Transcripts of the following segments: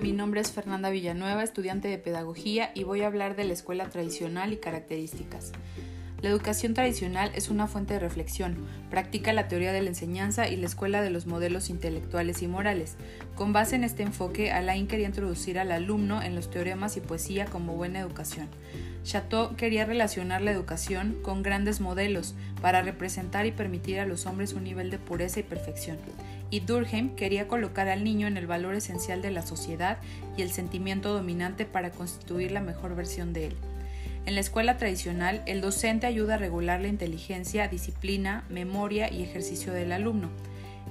Mi nombre es Fernanda Villanueva, estudiante de Pedagogía, y voy a hablar de la escuela tradicional y características. La educación tradicional es una fuente de reflexión, practica la teoría de la enseñanza y la escuela de los modelos intelectuales y morales. Con base en este enfoque, Alain quería introducir al alumno en los teoremas y poesía como buena educación. Chateau quería relacionar la educación con grandes modelos para representar y permitir a los hombres un nivel de pureza y perfección. Y Durkheim quería colocar al niño en el valor esencial de la sociedad y el sentimiento dominante para constituir la mejor versión de él. En la escuela tradicional, el docente ayuda a regular la inteligencia, disciplina, memoria y ejercicio del alumno.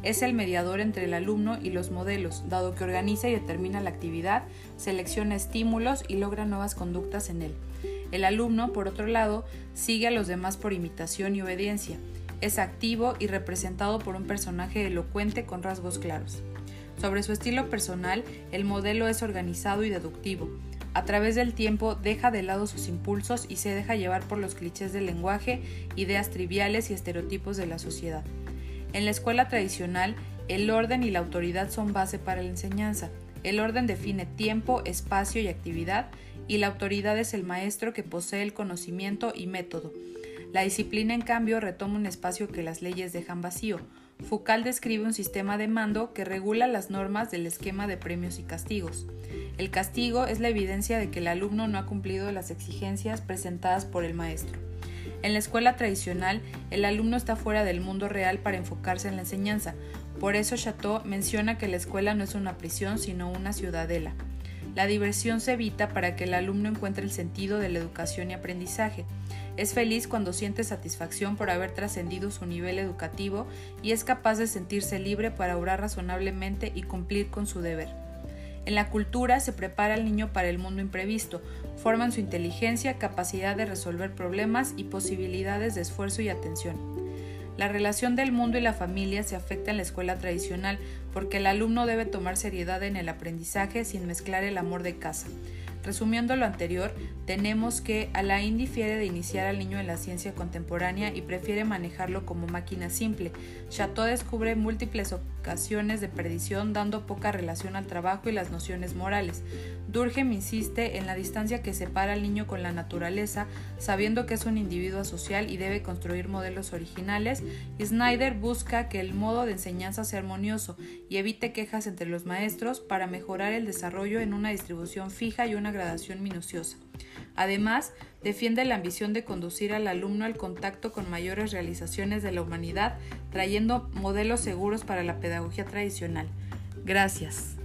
Es el mediador entre el alumno y los modelos, dado que organiza y determina la actividad, selecciona estímulos y logra nuevas conductas en él. El alumno, por otro lado, sigue a los demás por imitación y obediencia. Es activo y representado por un personaje elocuente con rasgos claros. Sobre su estilo personal, el modelo es organizado y deductivo. A través del tiempo deja de lado sus impulsos y se deja llevar por los clichés del lenguaje, ideas triviales y estereotipos de la sociedad. En la escuela tradicional, el orden y la autoridad son base para la enseñanza. El orden define tiempo, espacio y actividad, y la autoridad es el maestro que posee el conocimiento y método. La disciplina, en cambio, retoma un espacio que las leyes dejan vacío. Foucault describe un sistema de mando que regula las normas del esquema de premios y castigos. El castigo es la evidencia de que el alumno no ha cumplido las exigencias presentadas por el maestro. En la escuela tradicional, el alumno está fuera del mundo real para enfocarse en la enseñanza. Por eso Chateau menciona que la escuela no es una prisión, sino una ciudadela. La diversión se evita para que el alumno encuentre el sentido de la educación y aprendizaje. Es feliz cuando siente satisfacción por haber trascendido su nivel educativo y es capaz de sentirse libre para obrar razonablemente y cumplir con su deber. En la cultura se prepara al niño para el mundo imprevisto, forman su inteligencia, capacidad de resolver problemas y posibilidades de esfuerzo y atención. La relación del mundo y la familia se afecta en la escuela tradicional porque el alumno debe tomar seriedad en el aprendizaje sin mezclar el amor de casa. Resumiendo lo anterior, tenemos que Alain difiere de iniciar al niño en la ciencia contemporánea y prefiere manejarlo como máquina simple. Chateau descubre múltiples ocasiones de perdición dando poca relación al trabajo y las nociones morales. Durkheim insiste en la distancia que separa al niño con la naturaleza, sabiendo que es un individuo social y debe construir modelos originales, y Snyder busca que el modo de enseñanza sea armonioso y evite quejas entre los maestros para mejorar el desarrollo en una distribución fija y una gradación minuciosa. Además, defiende la ambición de conducir al alumno al contacto con mayores realizaciones de la humanidad, trayendo modelos seguros para la pedagogía tradicional. Gracias.